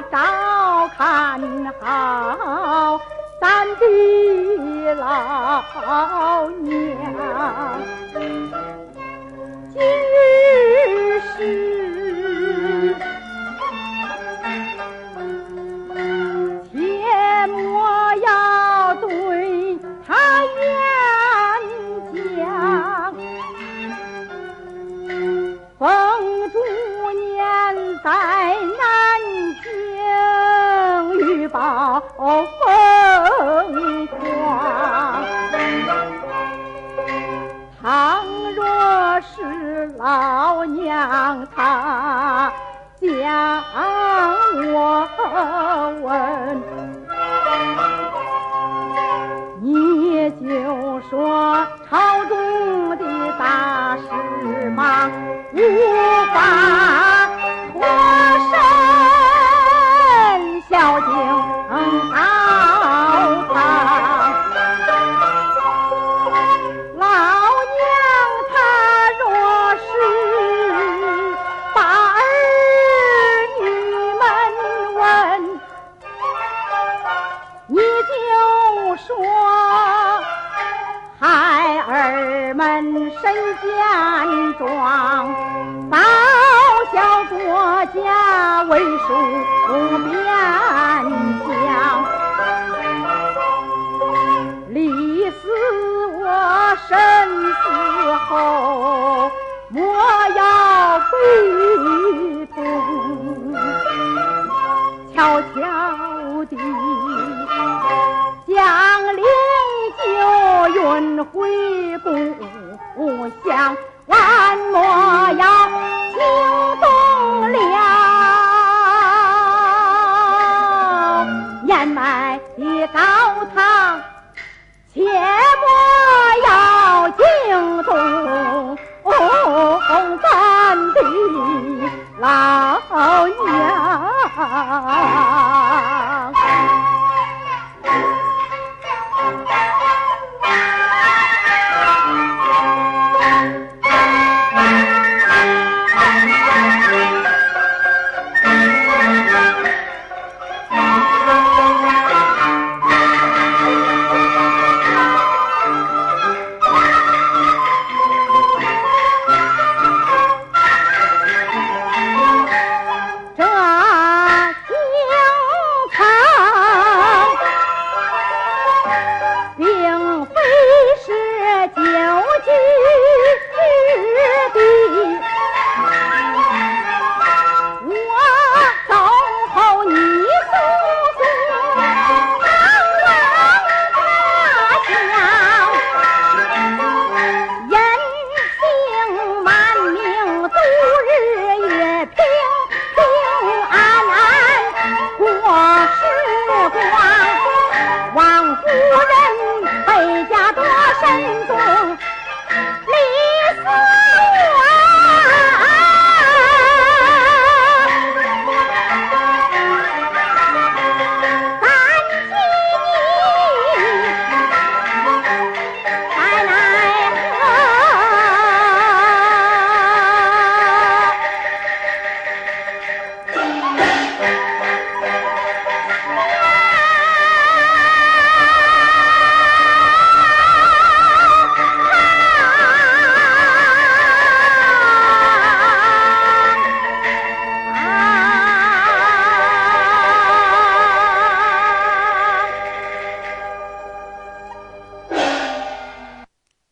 照看好咱的老娘，疯狂，倘若是老娘她将我身健壮报效国家为树不边疆立死我身死后回故乡，万莫要惊动了燕麦的岗。